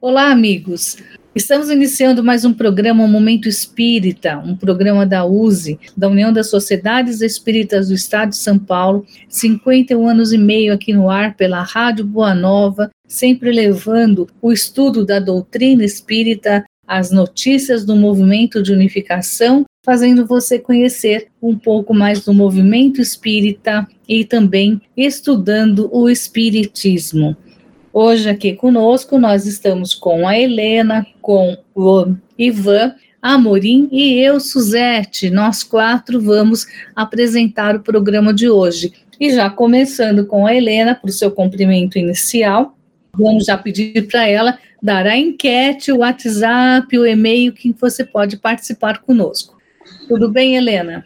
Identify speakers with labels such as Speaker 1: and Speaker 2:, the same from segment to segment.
Speaker 1: Olá, amigos. Estamos iniciando mais um programa um Momento Espírita, um programa da USE, da União das Sociedades Espíritas do Estado de São Paulo, 51 anos e meio aqui no ar pela Rádio Boa Nova, sempre levando o estudo da doutrina espírita, as notícias do movimento de unificação, fazendo você conhecer um pouco mais do movimento espírita e também estudando o espiritismo. Hoje aqui conosco nós estamos com a Helena, com o Ivan, Amorim e eu, Suzete. Nós quatro vamos apresentar o programa de hoje. E já começando com a Helena, para o seu cumprimento inicial, vamos já pedir para ela dar a enquete, o WhatsApp, o e-mail que você pode participar conosco. Tudo bem, Helena?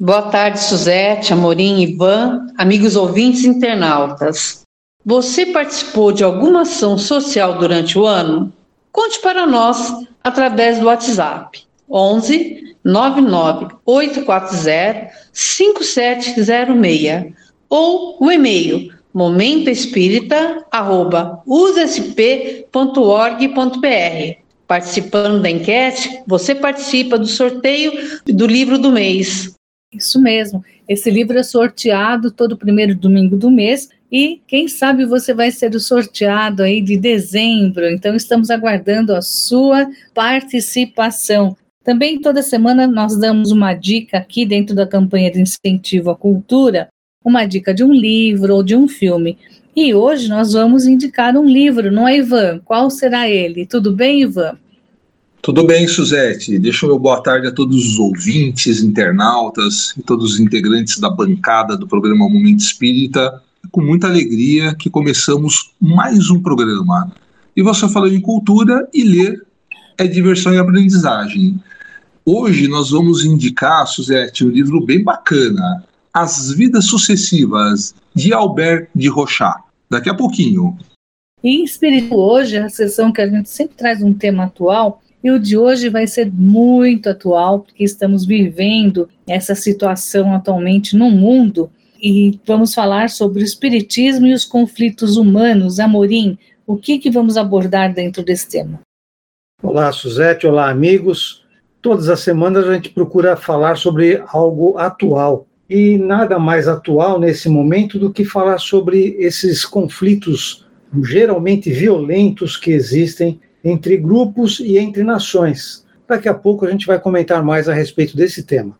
Speaker 2: Boa tarde, Suzete, Amorim, Ivan, amigos ouvintes internautas. Você participou de alguma ação social durante o ano? Conte para nós através do WhatsApp 11 99 840 5706 ou o e-mail momentoespírita@usp.org.br. Participando da enquete, você participa do sorteio do livro do mês.
Speaker 1: Isso mesmo. Esse livro é sorteado todo primeiro domingo do mês e quem sabe você vai ser o sorteado aí de dezembro. Então estamos aguardando a sua participação. Também toda semana nós damos uma dica aqui dentro da campanha de incentivo à cultura, uma dica de um livro ou de um filme. E hoje nós vamos indicar um livro, não é, Ivan? Qual será ele? Tudo bem, Ivan?
Speaker 3: Tudo bem, Suzete. Deixa eu boa tarde a todos os ouvintes, internautas e todos os integrantes da bancada do programa Momento Espírita com muita alegria que começamos mais um programa. E você falou em cultura e ler é diversão e aprendizagem. Hoje nós vamos indicar, Suzete, um livro bem bacana, As Vidas Sucessivas, de Albert de Rochat. Daqui a pouquinho.
Speaker 1: E espírito hoje, a sessão que a gente sempre traz um tema atual, e o de hoje vai ser muito atual, porque estamos vivendo essa situação atualmente no mundo e vamos falar sobre o espiritismo e os conflitos humanos. Amorim, o que, que vamos abordar dentro desse tema?
Speaker 4: Olá, Suzete, olá, amigos. Todas as semanas a gente procura falar sobre algo atual. E nada mais atual nesse momento do que falar sobre esses conflitos geralmente violentos que existem entre grupos e entre nações. Daqui a pouco a gente vai comentar mais a respeito desse tema.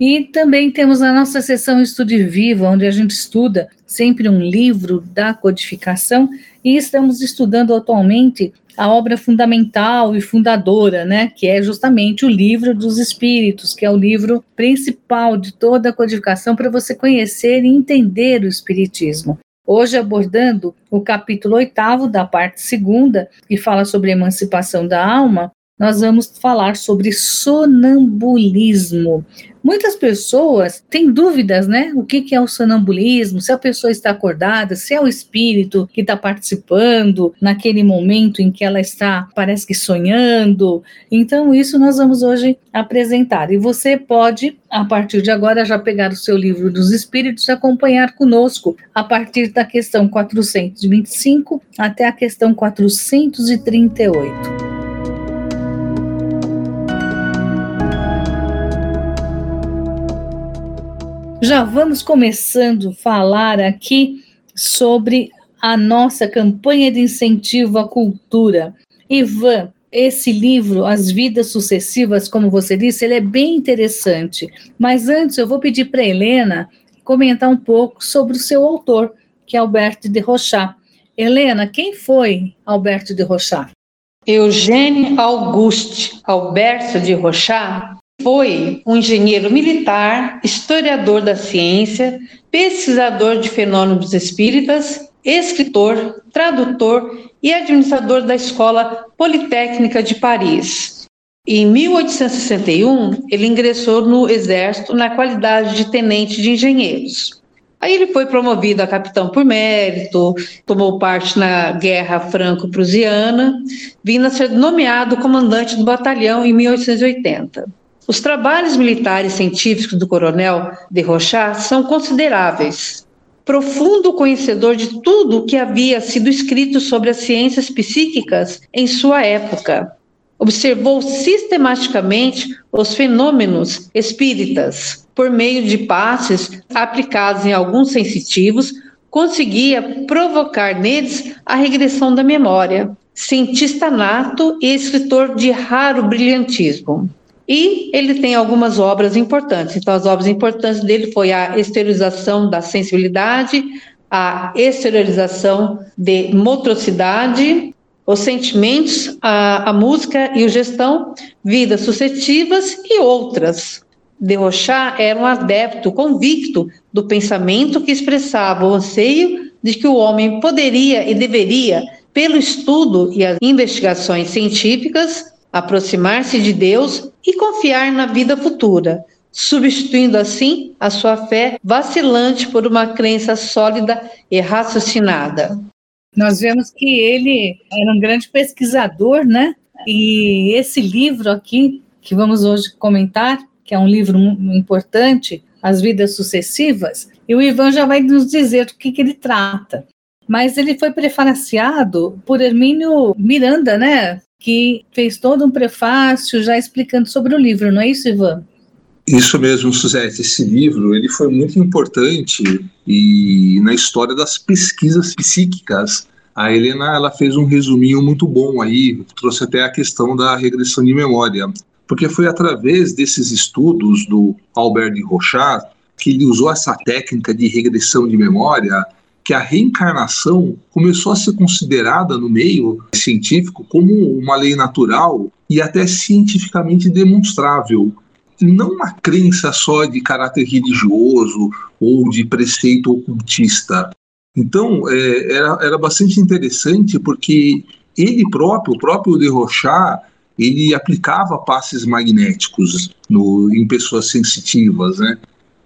Speaker 1: E também temos a nossa sessão Estude Vivo, onde a gente estuda sempre um livro da codificação, e estamos estudando atualmente a obra fundamental e fundadora, né, que é justamente o livro dos Espíritos, que é o livro principal de toda a codificação para você conhecer e entender o Espiritismo. Hoje abordando o capítulo oitavo da parte segunda, que fala sobre a emancipação da alma, nós vamos falar sobre sonambulismo. Muitas pessoas têm dúvidas, né? O que, é o sonambulismo? Se a pessoa está acordada, se é o espírito que está participando naquele momento em que ela está, parece que sonhando. Então, isso nós vamos hoje apresentar. E você pode, a partir de agora, já pegar o seu livro dos espíritos e acompanhar conosco a partir da questão 425 até a questão 438. Já vamos começando a falar aqui sobre a nossa campanha de incentivo à cultura. Ivan, esse livro, As Vidas Sucessivas, como você disse, ele é bem interessante. Mas antes eu vou pedir para Helena comentar um pouco sobre o seu autor, que é Alberto de Rochat. Helena, quem foi Alberto de Rochat?
Speaker 2: Eugênio Auguste Alberto de Rochat foi um engenheiro militar, historiador da ciência, pesquisador de fenômenos espíritas, escritor, tradutor e administrador da Escola Politécnica de Paris. Em 1861, ele ingressou no Exército na qualidade de tenente de engenheiros. Aí ele foi promovido a capitão por mérito, tomou parte na Guerra Franco-Prusiana, vindo a ser nomeado comandante do batalhão em 1880. Os trabalhos militares científicos do coronel de Rochat são consideráveis. profundo conhecedor de tudo o que havia sido escrito sobre as ciências psíquicas em sua época. Observou sistematicamente os fenômenos espíritas por meio de passes aplicados em alguns sensitivos, conseguia provocar neles a regressão da memória. Cientista nato e escritor de raro brilhantismo. E ele tem algumas obras importantes. Então, as obras importantes dele foi a exteriorização da sensibilidade, a exteriorização de motricidade, os sentimentos, a, a música e o gestão, vidas suscetivas e outras. De Rochat era um adepto convicto do pensamento que expressava o anseio de que o homem poderia e deveria, pelo estudo e as investigações científicas, aproximar-se de Deus e confiar na vida futura, substituindo assim a sua fé vacilante por uma crença sólida e raciocinada.
Speaker 1: Nós vemos que ele era um grande pesquisador, né? E esse livro aqui, que vamos hoje comentar, que é um livro importante, As Vidas Sucessivas, e o Ivan já vai nos dizer do que, que ele trata. Mas ele foi prefaciado por Hermínio Miranda, né? que fez todo um prefácio já explicando sobre o livro, não é isso, Ivan?
Speaker 3: Isso mesmo, Suzette. Esse livro ele foi muito importante e na história das pesquisas psíquicas. A Helena ela fez um resuminho muito bom aí, trouxe até a questão da regressão de memória, porque foi através desses estudos do Albert de Rochat que ele usou essa técnica de regressão de memória que a reencarnação começou a ser considerada no meio científico como uma lei natural e até cientificamente demonstrável. Não uma crença só de caráter religioso ou de preceito ocultista. Então, é, era, era bastante interessante porque ele próprio, o próprio de Rochat, ele aplicava passes magnéticos no, em pessoas sensitivas, né?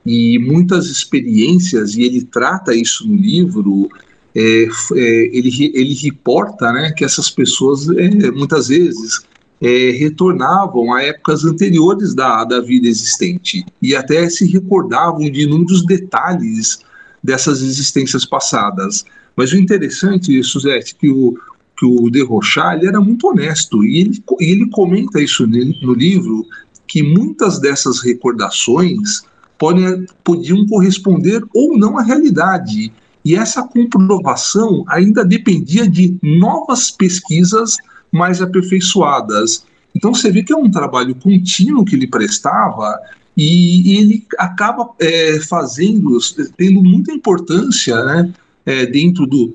Speaker 3: E muitas experiências, e ele trata isso no livro, é, é, ele, ele reporta né, que essas pessoas é, muitas vezes é, retornavam a épocas anteriores da, da vida existente e até se recordavam de inúmeros detalhes dessas existências passadas. Mas o interessante, Suzette, que o, que o De Rochard, ele era muito honesto e ele, ele comenta isso no livro, que muitas dessas recordações podem, podiam corresponder ou não à realidade. E essa comprovação ainda dependia de novas pesquisas mais aperfeiçoadas. Então você vê que é um trabalho contínuo que ele prestava e, ele acaba é, fazendo, tendo muita importância né, é, dentro do,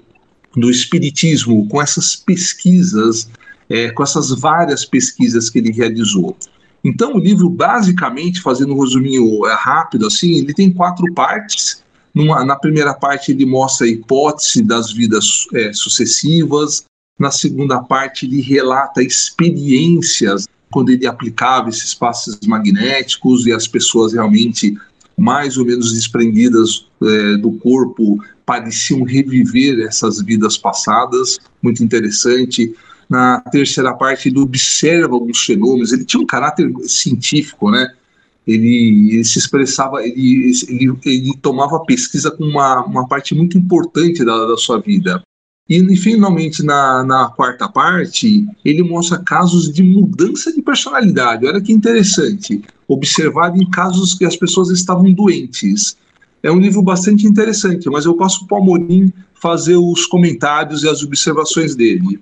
Speaker 3: do espiritismo com essas pesquisas, é, com essas várias pesquisas que ele realizou. Então, o livro, basicamente, fazendo um resuminho é, rápido, assim, ele tem quatro partes. Numa, na primeira parte, ele mostra a hipótese das vidas é, sucessivas. Na segunda parte, ele relata experiências quando ele aplicava esses passes magnéticos e as pessoas realmente mais ou menos desprendidas é, do corpo pareciam reviver essas vidas passadas. Muito interessante na terceira parte ele observa alguns fenômenos, ele tinha um caráter científico, né? Ele, ele se expressava, ele, ele, ele, tomava pesquisa com uma, uma parte muito importante da, da sua vida. E, e finalmente, na, na quarta parte, ele mostra casos de mudança de personalidade. Olha que interessante. Observado em casos que as pessoas estavam doentes. É um livro bastante interessante, mas eu passo para o Amorim fazer os comentários e as observações dele.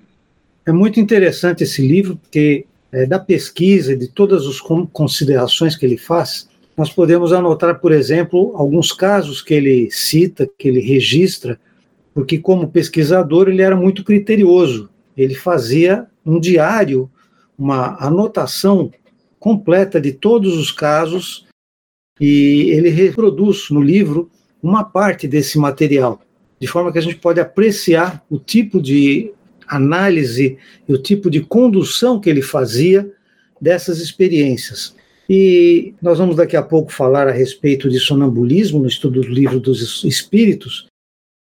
Speaker 4: É muito interessante esse livro, porque é, da pesquisa e de todas as considerações que ele faz, nós podemos anotar, por exemplo, alguns casos que ele cita, que ele registra, porque, como pesquisador, ele era muito criterioso. Ele fazia um diário, uma anotação completa de todos os casos, e ele reproduz no livro uma parte desse material, de forma que a gente pode apreciar o tipo de análise e o tipo de condução que ele fazia dessas experiências. E nós vamos daqui a pouco falar a respeito de sonambulismo no estudo do livro dos espíritos,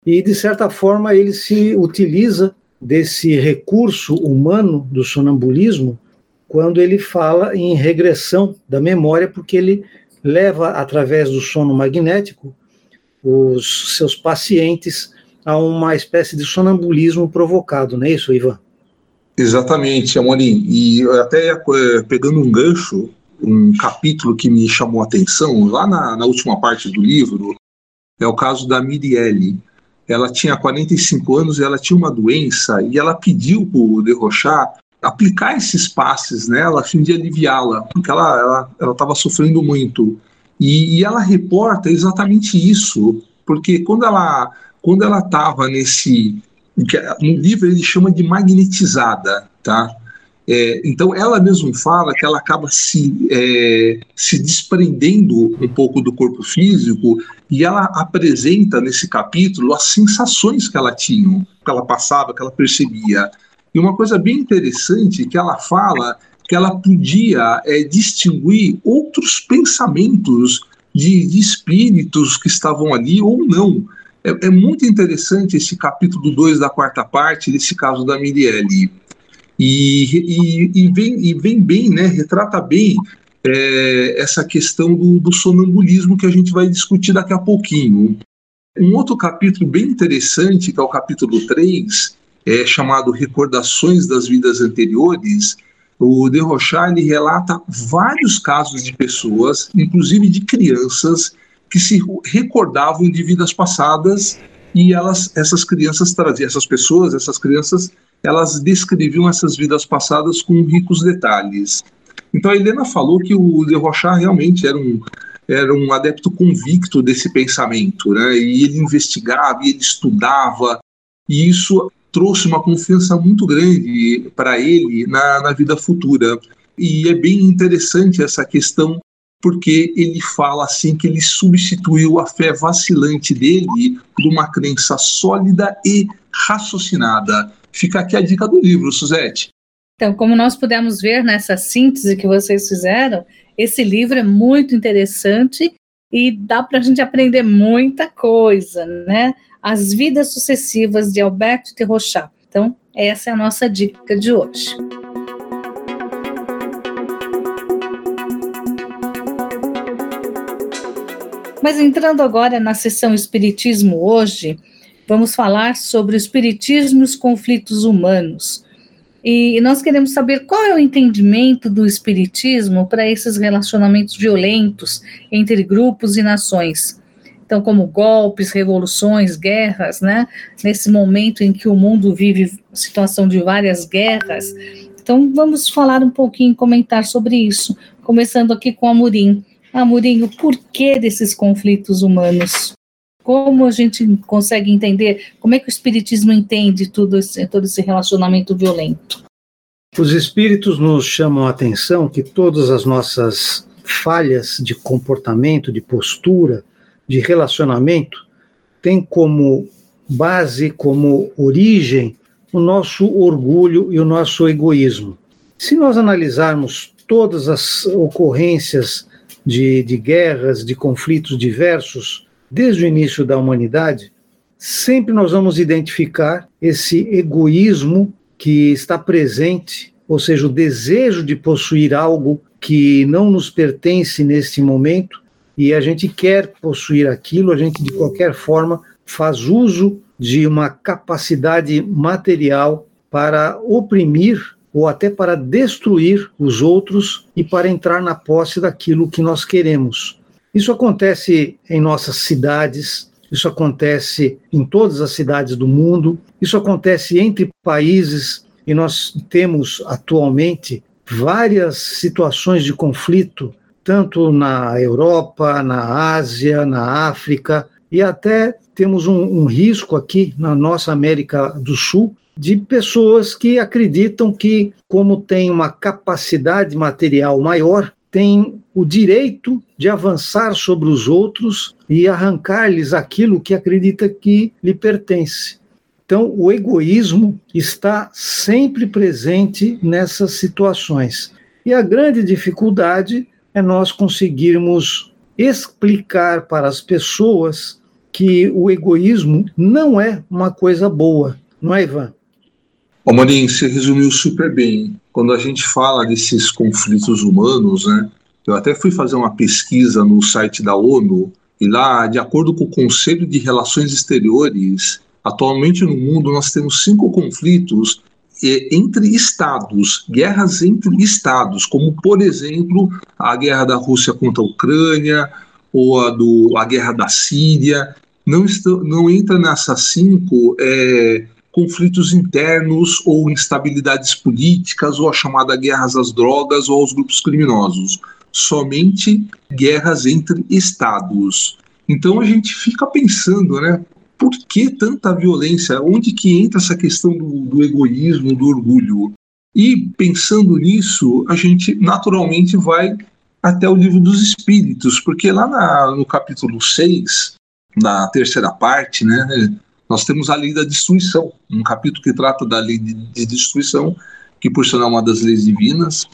Speaker 4: e de certa forma ele se utiliza desse recurso humano do sonambulismo quando ele fala em regressão da memória, porque ele leva através do sono magnético os seus pacientes a uma espécie de sonambulismo provocado, não é isso, Ivan?
Speaker 3: Exatamente, Amorim. E até é, pegando um gancho, um capítulo que me chamou a atenção, lá na, na última parte do livro, é o caso da Mirielle. Ela tinha 45 anos ela tinha uma doença e ela pediu para o Derrochar aplicar esses passes nela a fim de aliviá-la, porque ela estava sofrendo muito. E, e, ela reporta exatamente isso, porque quando ela quando ela estava nesse no livro ele chama de magnetizada, tá? É, então ela mesma fala que ela acaba se, é, se desprendendo um pouco do corpo físico e ela apresenta nesse capítulo as sensações que ela tinha, que ela passava, que ela percebia. E uma coisa bem interessante que ela fala que ela podia é, distinguir outros pensamentos de, de, espíritos que estavam ali ou não. É, é muito interessante esse capítulo 2 da quarta parte, desse caso da Mirielle. E, e, e, vem, e vem bem, né, retrata bem é, essa questão do, do sonambulismo que a gente vai discutir daqui a pouquinho. Um outro capítulo bem interessante, que é o capítulo 3, é, chamado Recordações das Vidas Anteriores, o De Rochard relata vários casos de pessoas, inclusive de crianças, que se recordavam de vidas passadas e elas, essas crianças traziam, essas pessoas, essas crianças, elas descreviam essas vidas passadas com ricos detalhes. Então a Helena falou que o De Rochard realmente era um, era um adepto convicto desse pensamento, né? E ele investigava, e ele estudava, e isso trouxe uma confiança muito grande para ele na, na vida futura. E é bem interessante essa questão, porque ele fala assim que ele substituiu a fé vacilante dele por uma crença sólida e raciocinada. Fica aqui a dica do livro, Suzete.
Speaker 1: Então, como nós pudemos ver nessa síntese que vocês fizeram, esse livro é muito interessante e dá para a gente aprender muita coisa, né? As Vidas Sucessivas de Alberto de Rochat. Então, essa é a nossa dica de hoje. Mas entrando agora na sessão Espiritismo hoje, vamos falar sobre o Espiritismo e os conflitos humanos. E nós queremos saber qual é o entendimento do Espiritismo para esses relacionamentos violentos entre grupos e nações então como golpes, revoluções, guerras, né? Nesse momento em que o mundo vive situação de várias guerras. Então vamos falar um pouquinho, comentar sobre isso, começando aqui com a Murim. Amorim, o porquê desses conflitos humanos? Como a gente consegue entender, como é que o espiritismo entende tudo esse, todo esse relacionamento violento?
Speaker 4: Os espíritos nos chamam a atenção que todas as nossas falhas de comportamento, de postura, de relacionamento tem como base, como origem, o nosso orgulho e o nosso egoísmo. Se nós analisarmos todas as ocorrências de, de guerras, de conflitos diversos, desde o início da humanidade, sempre nós vamos identificar esse egoísmo que está presente, ou seja, o desejo de possuir algo que não nos pertence nesse momento, e a gente quer possuir aquilo, a gente de qualquer forma faz uso de uma capacidade material para oprimir ou até para destruir os outros e para entrar na posse daquilo que nós queremos. Isso acontece em nossas cidades, isso acontece em todas as cidades do mundo, isso acontece entre países e nós temos atualmente várias situações de conflito tanto na Europa, na Ásia, na África, e até temos um, um risco aqui na nossa América do Sul de pessoas que acreditam que, como tem uma capacidade material maior, tem o direito de avançar sobre os outros e arrancar-lhes aquilo que acredita que lhe pertence. Então, o egoísmo está sempre presente nessas situações. E a grande dificuldade é nós conseguirmos explicar para as pessoas que o egoísmo não é uma coisa boa, não é, Ivan?
Speaker 3: Ô, Marinho, você resumiu super bem. Quando a gente fala desses conflitos humanos, né? Eu até fui fazer uma pesquisa no site da ONU E lá, de acordo com o Conselho de Relações Exteriores, atualmente no mundo nós temos cinco conflitos entre estados, guerras entre estados, como por exemplo a guerra da Rússia contra a Ucrânia ou a, do, a guerra da Síria. Não, está, não entra nessas cinco é, conflitos internos ou instabilidades políticas ou a chamada guerras às drogas ou aos grupos criminosos. Somente guerras entre estados. Então a gente fica pensando, né? por que tanta violência? Onde que entra essa questão do, do egoísmo, do orgulho? E pensando nisso, a gente naturalmente vai até o livro dos Espíritos, porque lá na, no capítulo 6, na terceira parte, né, nós temos a lei da destruição, um capítulo que trata da lei de, de destruição, que por sinal é uma das leis divinas,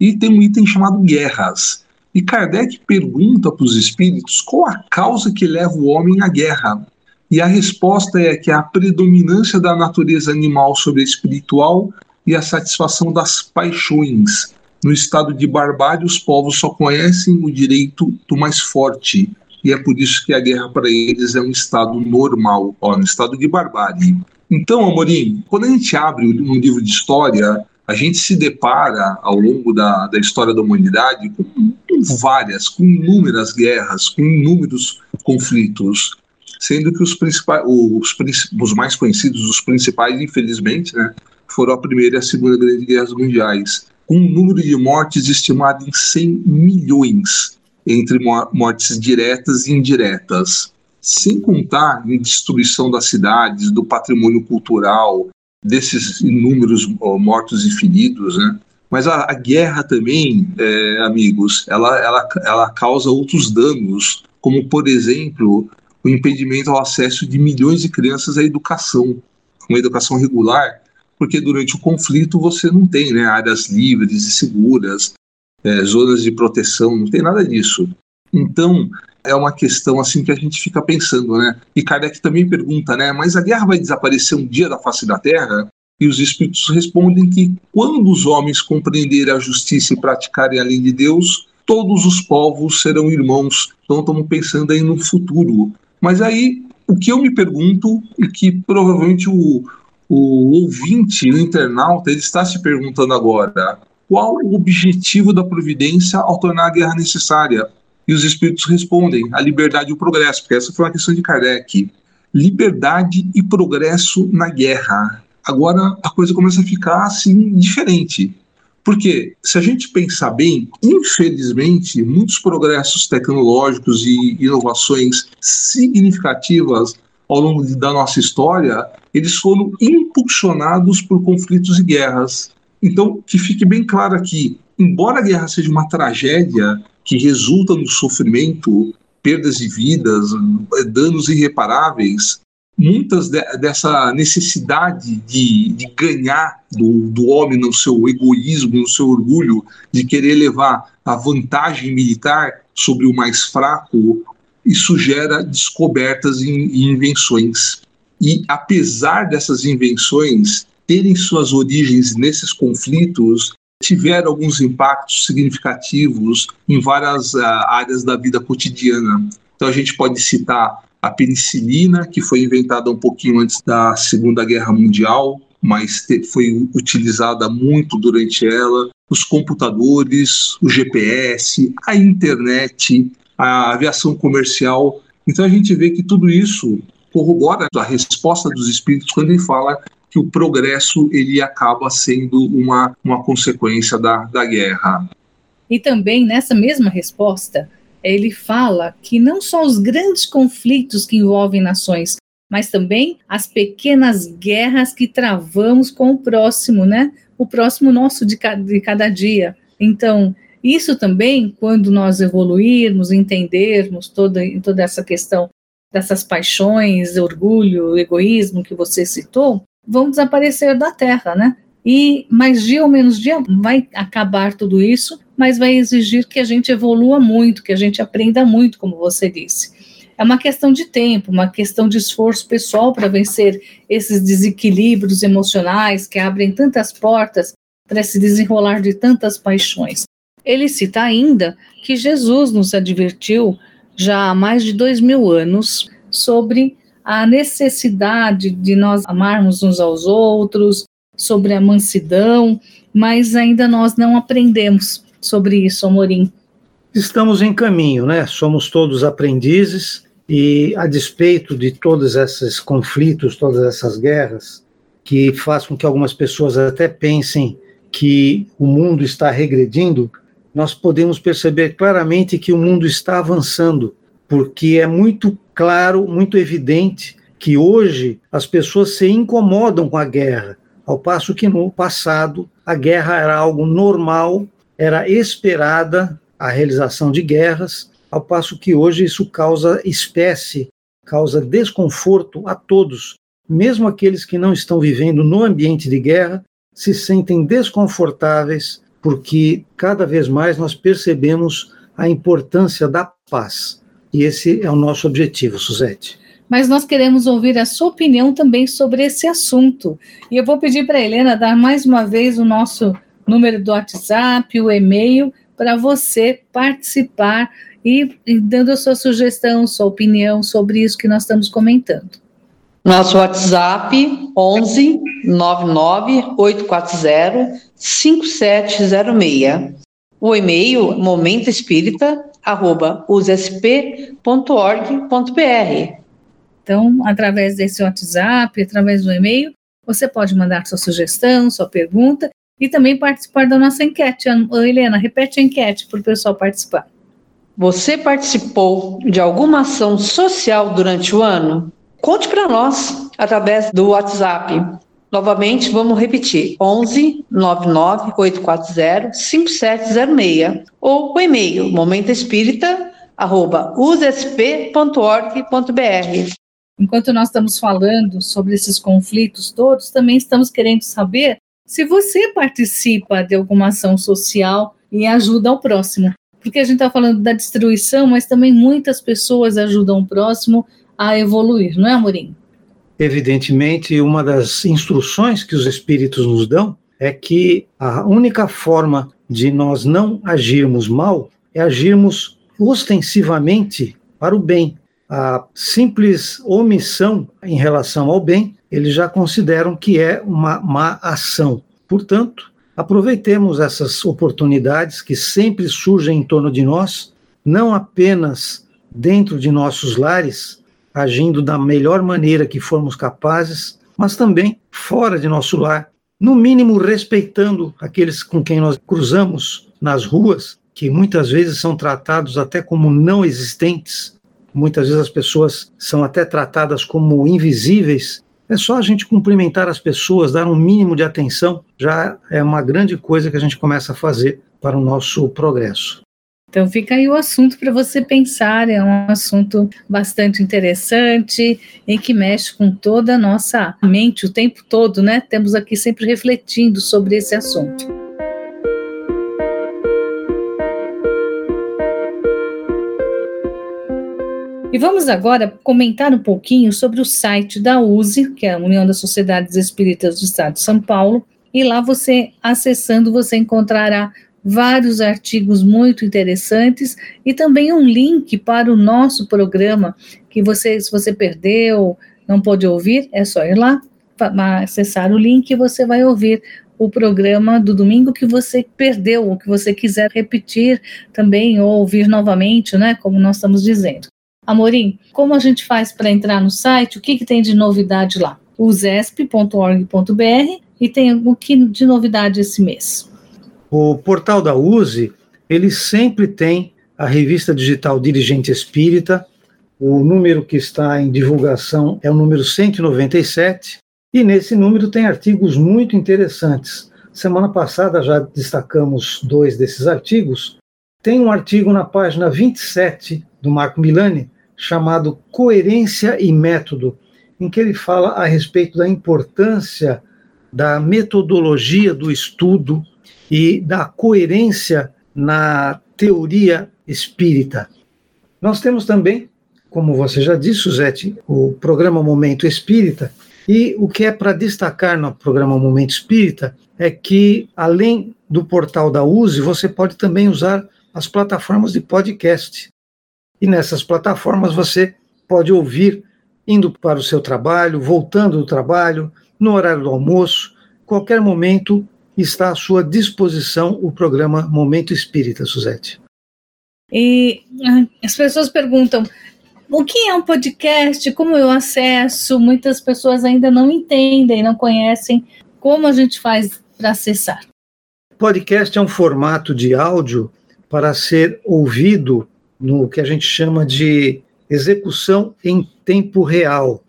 Speaker 3: e tem um item chamado guerras. E Kardec pergunta para os espíritos qual a causa que leva o homem à guerra. E a resposta é que a predominância da natureza animal sobre a espiritual e a satisfação das paixões. No estado de barbárie, os povos só conhecem o direito do mais forte, e é por isso que a guerra para eles é um estado normal, ó, um estado de barbárie. Então, Amorim, quando a gente abre um livro de história, a gente se depara ao longo da, da história da humanidade com, várias, com inúmeras guerras, com inúmeros conflitos sendo que os principais, os, os mais conhecidos, os principais, infelizmente, né, foram a Primeira e a Segunda Grande Guerras Mundiais, com um número de mortes estimado em 100 milhões, entre mortes diretas e indiretas. Sem contar em destruição das cidades, do patrimônio cultural, desses inúmeros mortos e feridos, né? Mas a, a guerra também, é, amigos, ela, ela, ela causa outros danos, como, por exemplo, o impedimento ao acesso de milhões de crianças à educação, uma educação regular, porque durante o conflito você não tem né, áreas livres e seguras, é, zonas de proteção, não tem nada disso. Então, é uma questão assim que a gente fica pensando, né? E Kardec também pergunta, né? Mas a guerra vai desaparecer um dia da face da Terra? E os espíritos respondem que quando os homens compreenderem a justiça e praticarem a lei de Deus, todos os povos serão irmãos. Então estamos pensando aí no futuro. Mas aí, o que eu me pergunto, e que provavelmente o, o ouvinte, o internauta, ele está se perguntando agora, qual o objetivo da providência ao tornar a guerra necessária? E os espíritos respondem, a liberdade e o progresso, porque essa foi uma questão de Kardec. Liberdade e progresso na guerra. Agora a coisa começa a ficar assim diferente. Porque, se a gente pensar bem, infelizmente, muitos progressos tecnológicos e inovações significativas ao longo da nossa história, eles foram impulsionados por conflitos e guerras. Então, que fique bem claro aqui, embora a guerra seja uma tragédia que resulta no sofrimento, perdas de vidas, danos irreparáveis, muitas de, dessa necessidade de, de ganhar do, do homem no seu egoísmo, no seu orgulho, de querer levar a vantagem militar sobre o mais fraco, isso gera descobertas e, invenções. E apesar dessas invenções terem suas origens nesses conflitos, tiveram alguns impactos significativos em várias uh, áreas da vida cotidiana. Então a gente pode citar a penicilina, que foi inventada um pouquinho antes da Segunda Guerra Mundial, mas foi utilizada muito durante ela, os computadores, o GPS, a internet, a aviação comercial. Então a gente vê que tudo isso corrobora a resposta dos espíritos quando ele fala que o progresso ele acaba sendo uma, uma consequência da, da guerra.
Speaker 1: E também nessa mesma resposta, ele fala que não só os grandes conflitos que envolvem nações, mas também as pequenas guerras que travamos com o próximo, né? O próximo nosso de, de cada dia. Então, isso também, quando nós evoluirmos, entendermos toda, toda essa questão dessas paixões, orgulho, egoísmo que você citou, vão desaparecer da Terra, né? E mais dia ou menos dia vai acabar tudo isso, mas vai exigir que a gente evolua muito, que a gente aprenda muito, como você disse. É uma questão de tempo, uma questão de esforço pessoal para vencer esses desequilíbrios emocionais que abrem tantas portas para se desenrolar de tantas paixões. Ele cita ainda que Jesus nos advertiu já há mais de dois mil anos sobre a necessidade de nós amarmos uns aos outros, sobre a mansidão, mas ainda nós não aprendemos sobre isso, Amorim.
Speaker 4: Estamos em caminho, né? Somos todos aprendizes e, a despeito de todos esses conflitos, todas essas guerras, que faz com que algumas pessoas até pensem que o mundo está regredindo, nós podemos perceber claramente que o mundo está avançando, porque é muito claro, muito evidente que hoje as pessoas se incomodam com a guerra, ao passo que no passado a guerra era algo normal, era esperada a realização de guerras, ao passo que hoje isso causa espécie, causa desconforto a todos, mesmo aqueles que não estão vivendo no ambiente de guerra, se sentem desconfortáveis porque cada vez mais nós percebemos a importância da paz. E esse é o nosso objetivo, Suzete.
Speaker 1: Mas nós queremos ouvir a sua opinião também sobre esse assunto. E eu vou pedir para a Helena dar mais uma vez o nosso número do WhatsApp, o e-mail, para você participar e, e dando a sua sugestão, sua opinião sobre isso que nós estamos comentando.
Speaker 2: Nosso WhatsApp 11 99 840 5706. O e-mail momentoespírita@usp.org.br.
Speaker 1: Então, através desse WhatsApp, através do e-mail, você pode mandar sua sugestão, sua pergunta e também participar da nossa enquete. Helena, repete a enquete para o pessoal participar.
Speaker 2: Você participou de alguma ação social durante o ano? Conte para nós através do WhatsApp. Novamente, vamos repetir: 11 99 840 5706 ou o e-mail momentoespírita@usp.org.br.
Speaker 1: Enquanto nós estamos falando sobre esses conflitos todos, também estamos querendo saber se você participa de alguma ação social e ajuda o próximo. Porque a gente está falando da destruição, mas também muitas pessoas ajudam o próximo a evoluir, não é, Amorim?
Speaker 4: Evidentemente, uma das instruções que os espíritos nos dão é que a única forma de nós não agirmos mal é agirmos ostensivamente para o bem, a simples omissão em relação ao bem, eles já consideram que é uma má ação. Portanto, aproveitemos essas oportunidades que sempre surgem em torno de nós, não apenas dentro de nossos lares, agindo da melhor maneira que formos capazes, mas também fora de nosso lar, no mínimo respeitando aqueles com quem nós cruzamos nas ruas, que muitas vezes são tratados até como não existentes, Muitas vezes as pessoas são até tratadas como invisíveis. É só a gente cumprimentar as pessoas, dar um mínimo de atenção, já é uma grande coisa que a gente começa a fazer para o nosso progresso.
Speaker 1: Então fica aí o assunto para você pensar, é um assunto bastante interessante e que mexe com toda a nossa mente o tempo todo, né? Temos aqui sempre refletindo sobre esse assunto. E vamos agora comentar um pouquinho sobre o site da USE, que é a União das Sociedades Espíritas do Estado de São Paulo, e lá você, acessando, você encontrará vários artigos muito interessantes e também um link para o nosso programa, que você, se você perdeu, não pôde ouvir, é só ir lá, acessar o link e você vai ouvir o programa do domingo que você perdeu, ou que você quiser repetir também, ou ouvir novamente, né, como nós estamos dizendo. Amorim, como a gente faz para entrar no site? O que, que tem de novidade lá? usesp.org.br e tem o que de novidade esse mês?
Speaker 4: O portal da USE, ele sempre tem a revista digital Dirigente Espírita, o número que está em divulgação é o número 197, e nesse número tem artigos muito interessantes. Semana passada já destacamos dois desses artigos. Tem um artigo na página 27 do Marco Milani, chamado Coerência e Método, em que ele fala a respeito da importância da metodologia do estudo e da coerência na teoria espírita. Nós temos também, como você já disse, Suzete, o programa Momento Espírita, e o que é para destacar no programa Momento Espírita é que, além do portal da USE, você pode também usar as plataformas de podcast. E nessas plataformas você pode ouvir indo para o seu trabalho, voltando do trabalho, no horário do almoço, qualquer momento está à sua disposição o programa Momento Espírita, Suzete.
Speaker 1: E ah, as pessoas perguntam: o que é um podcast? Como eu acesso? Muitas pessoas ainda não entendem, não conhecem como a gente faz para acessar.
Speaker 4: Podcast é um formato de áudio para ser ouvido no que a gente chama de execução em tempo real.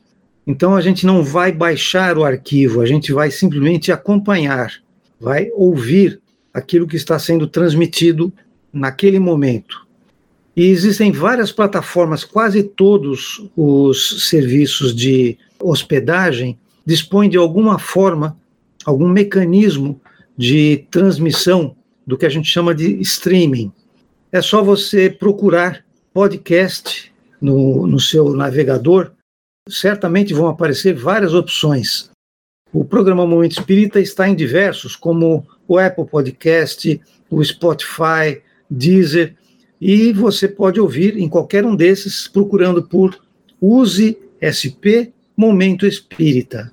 Speaker 4: Então a gente não vai baixar o arquivo, a gente vai simplesmente acompanhar, vai ouvir aquilo que está sendo transmitido naquele momento. E existem várias plataformas, quase todos os serviços de hospedagem dispõem de alguma forma, algum mecanismo de transmissão do que a gente chama de streaming. É só você procurar podcast no, no seu navegador, certamente vão aparecer várias opções. O programa Momento Espírita está em diversos, como o Apple Podcast, o Spotify, Deezer, e você pode ouvir em qualquer um desses procurando por Use SP Momento Espírita.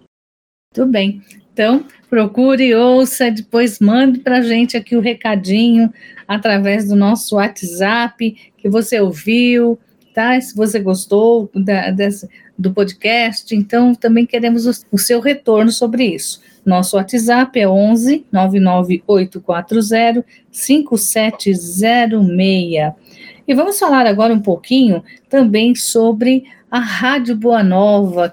Speaker 1: Tudo bem. Então, procure, ouça, depois mande para a gente aqui o recadinho através do nosso WhatsApp que você ouviu, tá? Se você gostou da, desse, do podcast, então também queremos o, o, seu retorno sobre isso. Nosso WhatsApp é 11 99840 5706. E vamos falar agora um pouquinho também sobre a Rádio Boa Nova.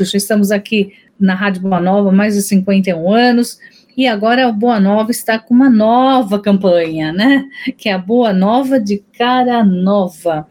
Speaker 1: Estamos aqui na Rádio Boa Nova há mais de 51 anos, e agora a Boa Nova está com uma nova campanha, né? Que é a Boa Nova de Cara Nova.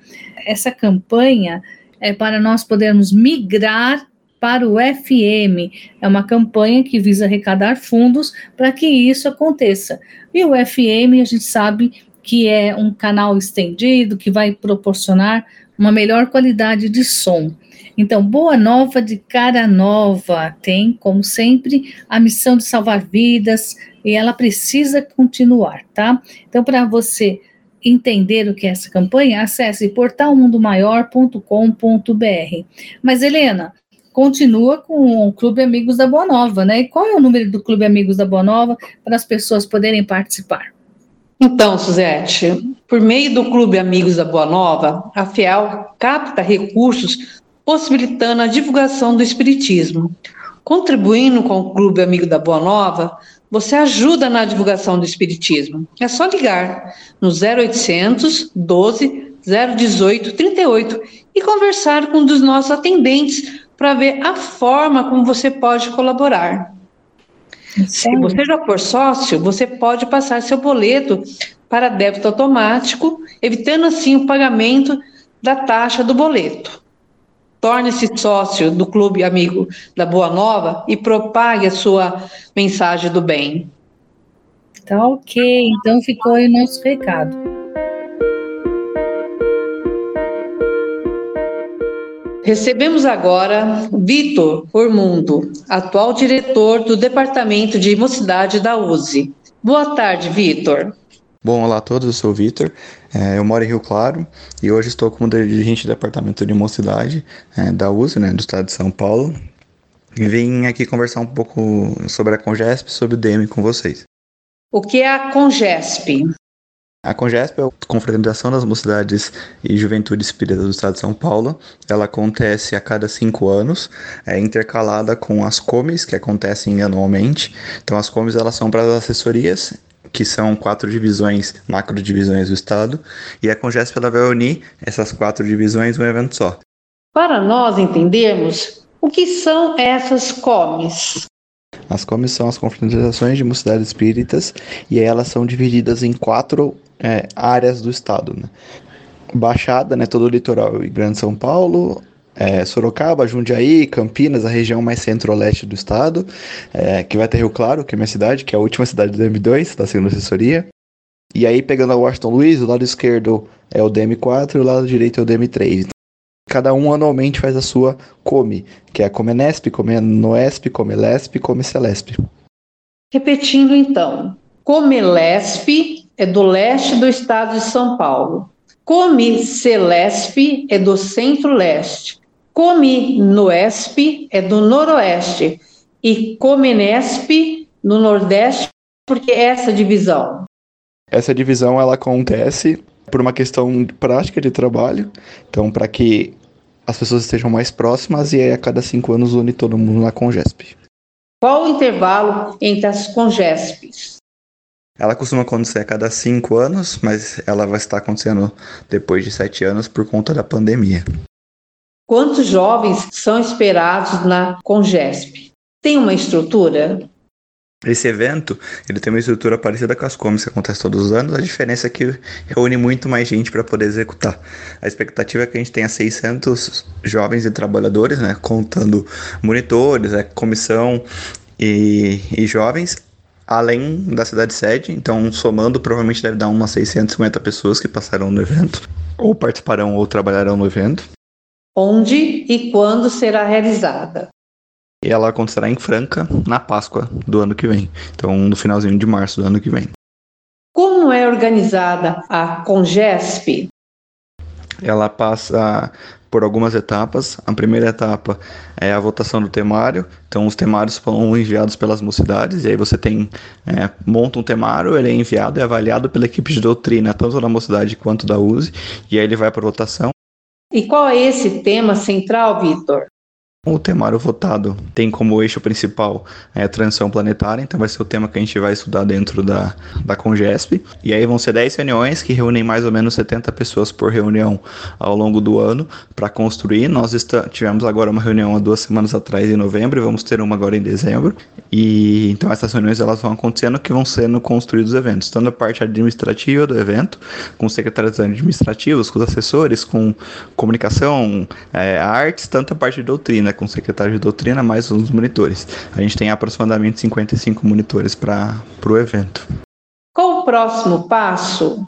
Speaker 1: Essa campanha é para nós podermos migrar para o FM. É uma campanha que visa arrecadar fundos para que isso aconteça. E o FM, a gente sabe que é um canal estendido que vai proporcionar uma melhor qualidade de som. Então, Boa Nova de Cara Nova tem, como sempre, a missão de salvar vidas e ela precisa continuar, tá? Então, para você entender o que é essa campanha, acesse portalmundomaior.com.br. Mas, Helena, continua com o Clube Amigos da Boa Nova, né? E qual é o número do Clube Amigos da Boa Nova para as pessoas poderem participar?
Speaker 2: Então, Suzete, por meio do Clube Amigos da Boa Nova, a FIEL capta recursos possibilitando a divulgação do Espiritismo. Contribuindo com o Clube Amigo da Boa Nova, você ajuda na divulgação do Espiritismo. É só ligar no 0800 12 018 38 e conversar com um dos nossos atendentes para ver a forma como você pode colaborar. Se você já for sócio, você pode passar seu boleto para débito automático, evitando assim o pagamento da taxa do boleto. Torne-se sócio do Clube Amigo da Boa Nova e propague a sua mensagem do bem.
Speaker 1: Tá ok, então ficou aí o nosso recado.
Speaker 2: Recebemos agora Vitor Ormundo, atual diretor do Departamento de Mocidade da USE. Boa tarde, Vitor.
Speaker 5: Bom, olá a todos, eu sou o Vitor, é, eu moro em Rio Claro e hoje estou como dirigente do Departamento de Mocidade é, da USE, né, do Estado de São Paulo, e vim aqui conversar um pouco sobre a Congesp, sobre o DM com vocês.
Speaker 2: O que é a Congesp?
Speaker 5: A Congesp é a Confraternização das Mocidades e Juventude Espírita do Estado de São Paulo. Ela acontece a cada cinco anos, é intercalada com as comes, que acontecem anualmente. Então, as comes elas são para as assessorias que são quatro divisões, macro divisões do Estado, e a Congesp ela vai unir essas quatro divisões em um evento só.
Speaker 2: Para nós entendermos, o que são essas comes?
Speaker 5: As comes são as confraternizações de mocidades espíritas e elas são divididas em quatro é, áreas do estado. Né? Baixada, né, todo o litoral e Grande São Paulo, é, Sorocaba, Jundiaí, Campinas, a região mais centro-leste do estado, é, que vai ter Rio Claro, que é minha cidade, que é a última cidade do M2, da segunda assessoria. E aí, pegando a Washington Luiz, o lado esquerdo é o DM4 e o lado direito é o DM3. Então, cada um anualmente faz a sua Come, que é a Comenesp, Comenoesp, Comelesp, Comecelesp.
Speaker 2: Repetindo então, Comelesp é do leste do estado de São Paulo. Come Celesp é do centro-leste. Come Noesp é do noroeste. E Comenesp no nordeste, porque é essa divisão?
Speaker 5: Essa divisão ela acontece por uma questão prática de trabalho. Então, para que as pessoas estejam mais próximas e aí a cada cinco anos une todo mundo na Congesp.
Speaker 2: Qual o intervalo entre as Congespes?
Speaker 5: Ela costuma acontecer a cada cinco anos, mas ela vai estar acontecendo depois de sete anos por conta da pandemia.
Speaker 2: Quantos jovens são esperados na Congesp? Tem uma estrutura?
Speaker 5: Esse evento, ele tem uma estrutura parecida com as comes que acontece todos os anos, a diferença é que reúne muito mais gente para poder executar. A expectativa é que a gente tenha 600 jovens e trabalhadores, né, contando monitores, a comissão e, e jovens, além da cidade sede, então somando provavelmente deve dar umas 650 pessoas que passarão no evento, ou participarão ou trabalharão no evento.
Speaker 2: Onde e quando será realizada?
Speaker 5: E ela acontecerá em Franca na Páscoa do ano que vem, então no finalzinho de março do ano que vem.
Speaker 2: Como é organizada a Congesp?
Speaker 5: Ela passa por algumas etapas. A primeira etapa é a votação do temário. Então, os temários são enviados pelas mocidades, e aí você tem é, monta um temário, ele é enviado e avaliado pela equipe de doutrina, tanto da mocidade quanto da USE, e aí ele vai para votação.
Speaker 2: E qual é esse tema central, Vitor?
Speaker 5: O temário votado tem como eixo principal é, a transição planetária, então vai ser o tema que a gente vai estudar dentro da, da Congesp. E aí vão ser 10 reuniões que reúnem mais ou menos 70 pessoas por reunião ao longo do ano para construir. Nós tivemos agora uma reunião há duas semanas atrás em novembro e vamos ter uma agora em dezembro. E então essas reuniões elas vão acontecendo que vão sendo construídos eventos, tanto a parte administrativa do evento, com os secretários administrativos, com os assessores, com comunicação, é, artes, tanto a parte de doutrina com o secretário de doutrina, mais os monitores. A gente tem aproximadamente 55 monitores para o evento.
Speaker 2: Qual o próximo passo?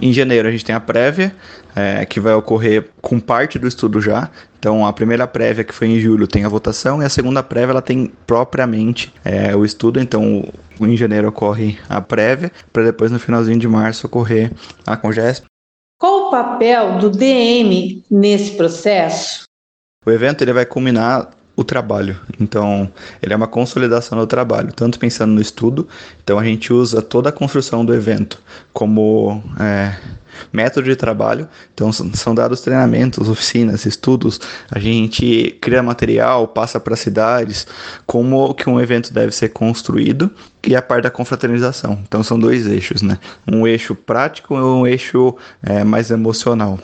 Speaker 5: Em janeiro a gente tem a prévia, é, que vai ocorrer com parte do estudo já. Então a primeira prévia que foi em julho tem a votação e a segunda prévia ela tem propriamente é, o estudo. Então em janeiro ocorre a prévia para depois no finalzinho de março ocorrer a congesp.
Speaker 2: Qual o papel do DM nesse processo?
Speaker 5: O evento ele vai culminar o trabalho. Então, ele é uma consolidação do trabalho, tanto pensando no estudo. Então, a gente usa toda a construção do evento como é, método de trabalho. Então, são dados treinamentos, oficinas, estudos. A gente cria material, passa para cidades, como que um evento deve ser construído e a parte da confraternização. Então, são dois eixos, né? Um eixo prático e um eixo é, mais emocional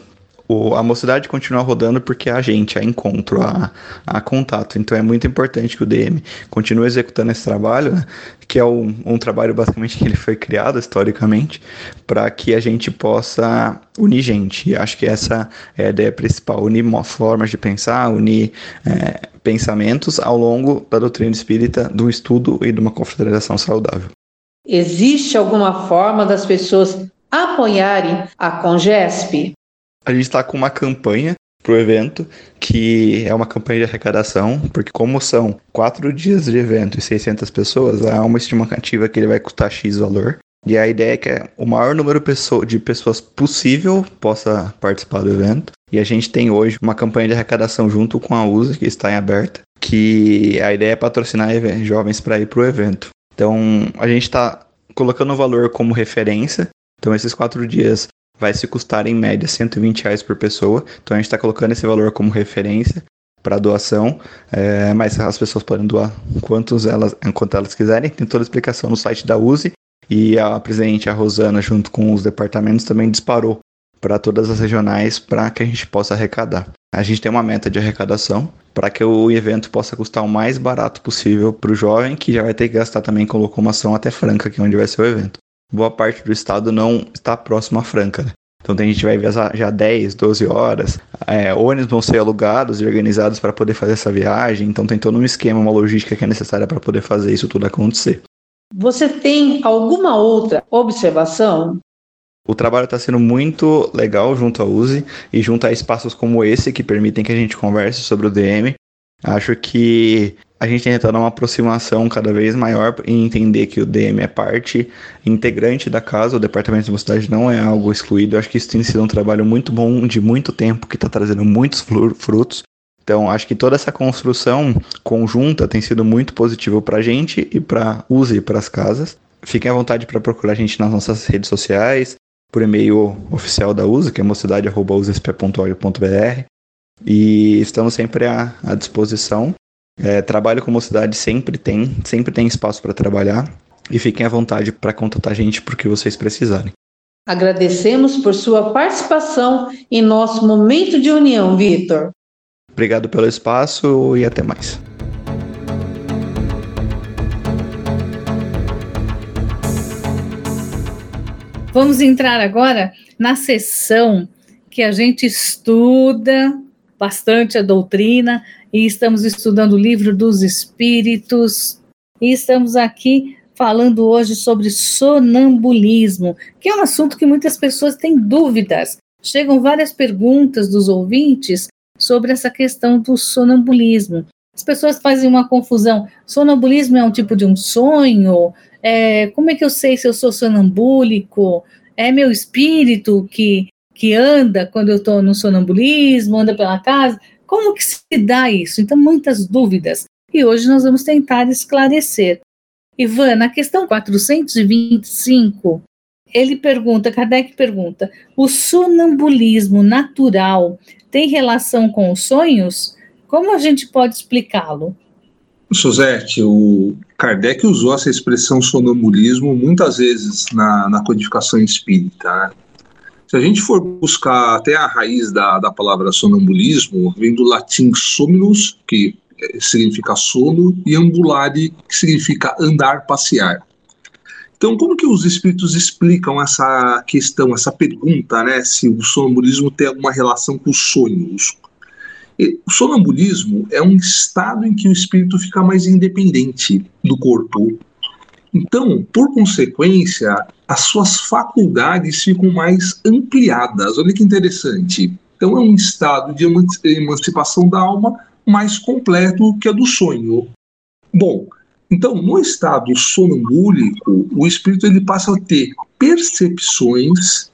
Speaker 5: o, a mocidade continua rodando porque a gente, a encontro, a, a contato. Então é muito importante que o DM continue executando esse trabalho, né, que é um, um trabalho basicamente que ele foi criado historicamente, para que a gente possa unir gente. E acho que essa é a ideia principal: unir formas de pensar, unir é, pensamentos ao longo da doutrina espírita, do estudo e de uma confraternização saudável.
Speaker 2: Existe alguma forma das pessoas apoiarem a Congesp?
Speaker 5: A gente está com uma campanha para o evento, que é uma campanha de arrecadação, porque como são quatro dias de evento e 600 pessoas, há uma estimativa que ele vai custar X valor. E a ideia é que o maior número de pessoas possível possa participar do evento. E a gente tem hoje uma campanha de arrecadação junto com a USA, que está em aberta, que a ideia é patrocinar jovens para ir para o evento. Então, a gente está colocando o valor como referência. Então, esses quatro dias vai se custar em média 120 reais por pessoa. Então a gente está colocando esse valor como referência para doação, é, mas as pessoas podem doar quantos elas, quanto elas quiserem. Tem toda a explicação no site da USE e a presidente, a Rosana, junto com os departamentos, também disparou para todas as regionais para que a gente possa arrecadar. A gente tem uma meta de arrecadação para que o evento possa custar o mais barato possível para o jovem, que já vai ter que gastar também com locomoção até Franca, que é onde vai ser o evento boa parte do estado não está próximo à Franca. Né? Então tem gente que vai viajar já 10, 12 horas. É, ônibus vão ser alugados e organizados para poder fazer essa viagem. Então tem todo um esquema, uma logística que é necessária para poder fazer isso tudo acontecer.
Speaker 2: Você tem alguma outra observação?
Speaker 5: O trabalho está sendo muito legal junto à USE e junto a espaços como esse que permitem que a gente converse sobre o DM. Acho que a gente tenta dar uma aproximação cada vez maior e entender que o DM é parte integrante da casa, o departamento de mocidade não é algo excluído. Eu acho que isso tem sido um trabalho muito bom de muito tempo que está trazendo muitos frutos. Então, acho que toda essa construção conjunta tem sido muito positiva para a gente e para use para as casas. Fiquem à vontade para procurar a gente nas nossas redes sociais, por e-mail oficial da USA, que é mocidade.usp.org.br. E estamos sempre à, à disposição. É, trabalho com mocidade sempre tem, sempre tem espaço para trabalhar. E fiquem à vontade para contatar a gente por que vocês precisarem.
Speaker 2: Agradecemos por sua participação em nosso momento de união, Vitor.
Speaker 5: Obrigado pelo espaço e até mais.
Speaker 1: Vamos entrar agora na sessão que a gente estuda bastante a doutrina e estamos estudando o livro dos Espíritos e estamos aqui falando hoje sobre sonambulismo, que é um assunto que muitas pessoas têm dúvidas. Chegam várias perguntas dos ouvintes sobre essa questão do sonambulismo. As pessoas fazem uma confusão. Sonambulismo é um tipo de um sonho? É, como é que eu sei se eu sou sonambúlico? É meu espírito que, que anda quando eu estou no sonambulismo, anda pela casa? Como que se dá isso? Então, muitas dúvidas. E hoje nós vamos tentar esclarecer. Ivan, na questão 425, ele pergunta, Kardec pergunta, o sonambulismo natural tem relação com os sonhos? Como a gente pode explicá-lo?
Speaker 3: Suzete, o Kardec usou essa expressão sonambulismo muitas vezes na, na codificação espírita. Né? Se a gente for buscar até a raiz da, da palavra sonambulismo, vem do latim somnus, que eh, significa sono, e ambulare, que significa andar, passear. Então, como que os espíritos explicam essa questão, essa pergunta, né, se o sonambulismo tem alguma relação com os sonhos? O sonambulismo é um estado em que o espírito fica mais independente do corpo. Então, por consequência, as suas faculdades ficam mais ampliadas. Olha que interessante. Então, é um estado de emancipação da alma mais completo que a do sonho. Bom, então, no estado sonambúlico, o espírito ele passa a ter percepções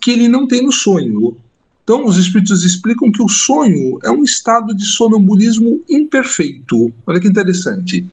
Speaker 3: que ele não tem no sonho. Então, os espíritos explicam que o sonho é um estado de sonambulismo imperfeito. Olha que interessante.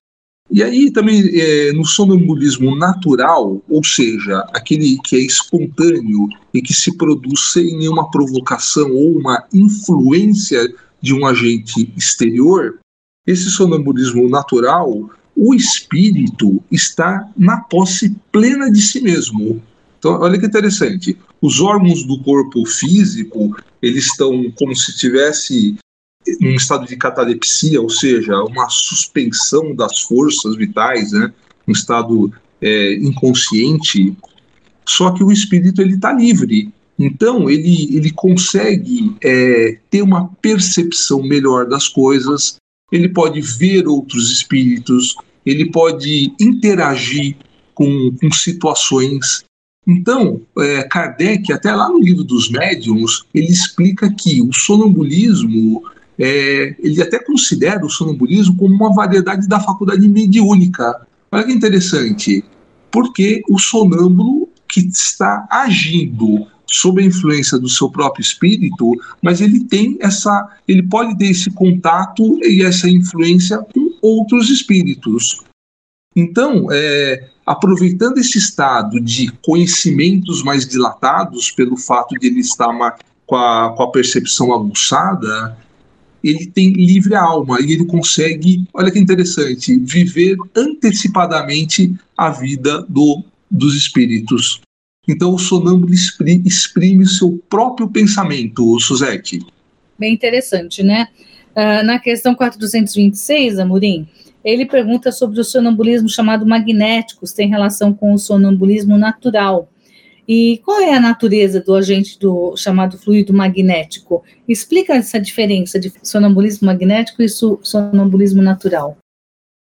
Speaker 3: E aí também é, no sonambulismo natural, ou seja, aquele que é espontâneo e que se produz sem nenhuma provocação ou uma influência de um agente exterior, esse sonambulismo natural o espírito está na posse plena de si mesmo. Então, olha que interessante. Os órgãos do corpo físico, eles estão como se tivesse um estado de catalepsia, ou seja, uma suspensão das forças vitais, né? um estado é, inconsciente. Só que o espírito ele está livre. Então ele, ele consegue é, ter uma percepção melhor das coisas. Ele pode ver outros espíritos, ele pode interagir com, com situações. Então, é, Kardec, até lá no livro dos médiums, ele explica que o sonambulismo, é, ele até considera o sonambulismo como uma variedade da faculdade mediúnica. Olha que interessante, porque o sonâmbulo que está agindo sob a influência do seu próprio espírito, mas ele tem essa, ele pode ter esse contato e essa influência com outros espíritos. Então, é, aproveitando esse estado de conhecimentos mais dilatados, pelo fato de ele estar com, a, com a percepção aguçada, ele tem livre alma e ele consegue, olha que interessante, viver antecipadamente a vida do, dos espíritos. Então, o sonâmbulo exprime, exprime seu próprio pensamento, Suzette.
Speaker 1: Bem interessante, né? Uh, na questão 426, Amorim, ele pergunta sobre o sonambulismo chamado magnéticos, tem relação com o sonambulismo natural. E qual é a natureza do agente do chamado fluido magnético? Explica essa diferença de sonambulismo magnético e sonambulismo natural.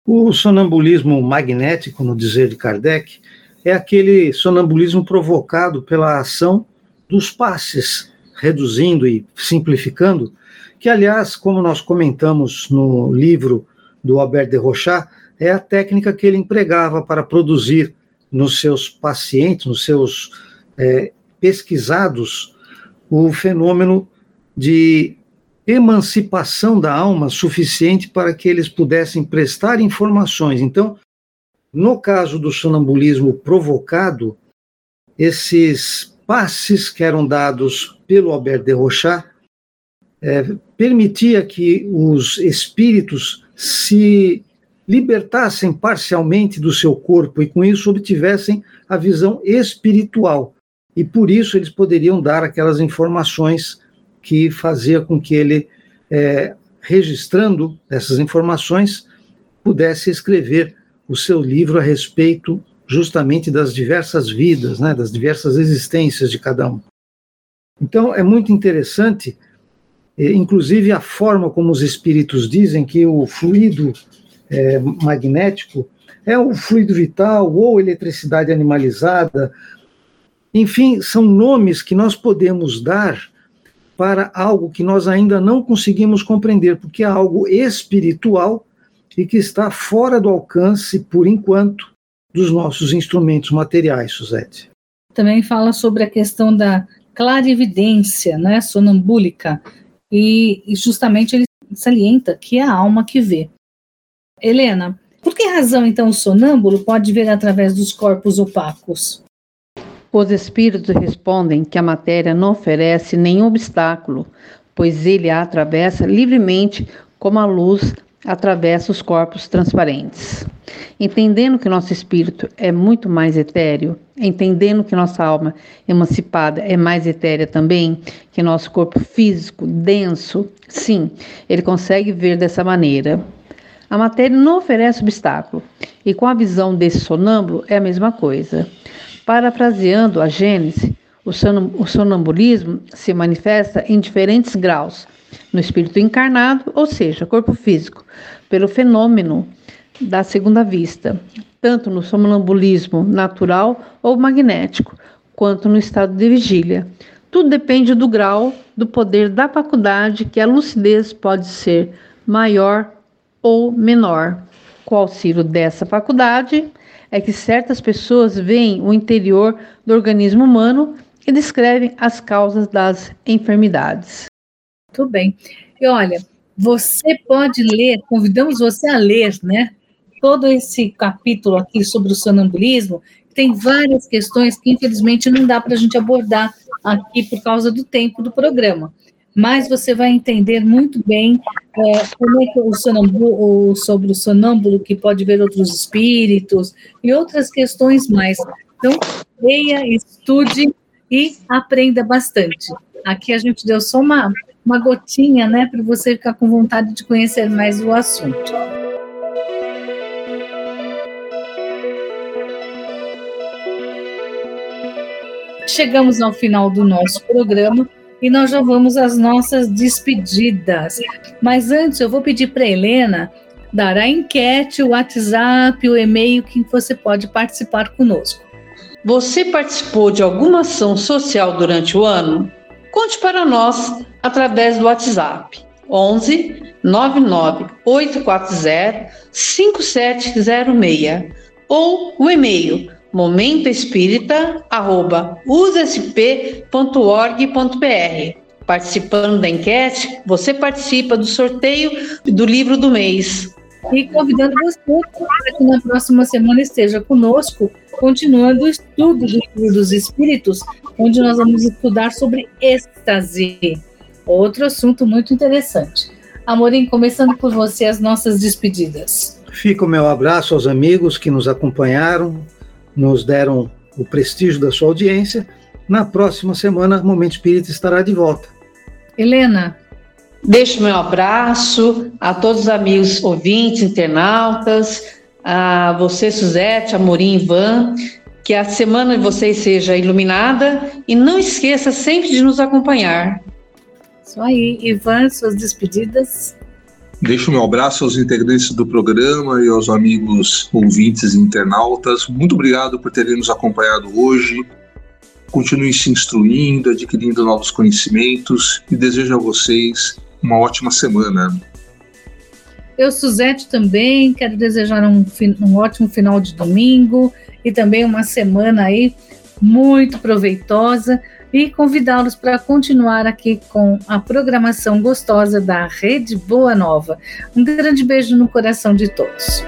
Speaker 4: O sonambulismo magnético, no dizer de Kardec, é aquele sonambulismo provocado pela ação dos passes, reduzindo e simplificando que, aliás, como nós comentamos no livro do Albert de Rochat é a técnica que ele empregava para produzir nos seus pacientes, nos seus é, pesquisados, o fenômeno de emancipação da alma suficiente para que eles pudessem prestar informações. Então, no caso do sonambulismo provocado, esses passes que eram dados pelo Albert de Rochat é, permitia que os espíritos se libertassem parcialmente do seu corpo e com isso obtivessem a visão espiritual. E por isso eles poderiam dar aquelas informações que fazia com que ele, é, registrando essas informações, pudesse escrever o seu livro a respeito justamente das diversas vidas, né, das diversas existências de cada um. Então é muito interessante, inclusive a forma como os espíritos dizem que o fluido é, magnético é o fluido vital ou eletricidade animalizada, enfim, são nomes que nós podemos dar para algo que nós ainda não conseguimos compreender, porque é algo espiritual e que está fora do alcance, por enquanto, dos nossos instrumentos materiais, Suzette.
Speaker 1: Também fala sobre a questão da clarividência, né, sonambúlica, e, e justamente ele salienta que é a alma que vê. Helena, por que razão então o sonâmbulo pode ver através dos corpos opacos?
Speaker 2: Os espíritos respondem que a matéria não oferece nenhum obstáculo, pois ele a atravessa livremente como a luz atravessa os corpos transparentes. Entendendo que nosso espírito é muito mais etéreo, entendendo que nossa alma emancipada é mais etérea também que nosso corpo físico denso, sim, ele consegue ver dessa maneira. A matéria não oferece obstáculo, e com a visão desse sonâmbulo é a mesma coisa. Parafraseando a Gênese, o sonambulismo se manifesta em diferentes graus, no espírito encarnado, ou seja, corpo físico, pelo fenômeno da segunda vista, tanto no sonambulismo natural ou magnético, quanto no estado de vigília. Tudo depende do grau do poder da faculdade, que a lucidez pode ser maior ou menor. Com o auxílio dessa faculdade, é que certas pessoas veem o interior do organismo humano e descrevem as causas das enfermidades.
Speaker 1: Muito bem. E olha, você pode ler, convidamos você a ler, né? Todo esse capítulo aqui sobre o sonambulismo, tem várias questões que infelizmente não dá para a gente abordar aqui por causa do tempo do programa mas você vai entender muito bem é, como é que o sonâmbulo, sobre o sonâmbulo que pode ver outros espíritos e outras questões mais. Então, leia, estude e aprenda bastante. Aqui a gente deu só uma, uma gotinha, né, para você ficar com vontade de conhecer mais o assunto. Chegamos ao final do nosso programa e nós já vamos às nossas despedidas. Mas antes, eu vou pedir para Helena dar a enquete, o WhatsApp, o e-mail que você pode participar conosco.
Speaker 2: Você participou de alguma ação social durante o ano? Conte para nós através do WhatsApp 11 99 840 5706 ou o e-mail momentoespírita.usp.org.br. Participando da enquete, você participa do sorteio do livro do mês.
Speaker 1: E convidando você para que na próxima semana esteja conosco, continuando o estudo do livro dos Espíritos, onde nós vamos estudar sobre êxtase. Outro assunto muito interessante. Amorim, começando por você, as nossas despedidas.
Speaker 4: Fica o meu abraço aos amigos que nos acompanharam, nos deram o prestígio da sua audiência. Na próxima semana, o Momento Espírita estará de volta.
Speaker 1: Helena.
Speaker 2: Deixo meu abraço a todos os amigos ouvintes, internautas, a você, Suzete, a Morim, Ivan, que a semana de vocês seja iluminada e não esqueça sempre de nos acompanhar.
Speaker 1: Isso aí, Ivan, suas despedidas.
Speaker 3: Deixo meu abraço aos integrantes do programa e aos amigos ouvintes e internautas. Muito obrigado por terem nos acompanhado hoje. Continue se instruindo, adquirindo novos conhecimentos e desejo a vocês uma ótima semana.
Speaker 1: Eu, Suzete, também quero desejar um, um ótimo final de domingo e também uma semana aí muito proveitosa e convidá-los para continuar aqui com a programação gostosa da Rede Boa Nova. Um grande beijo no coração de todos.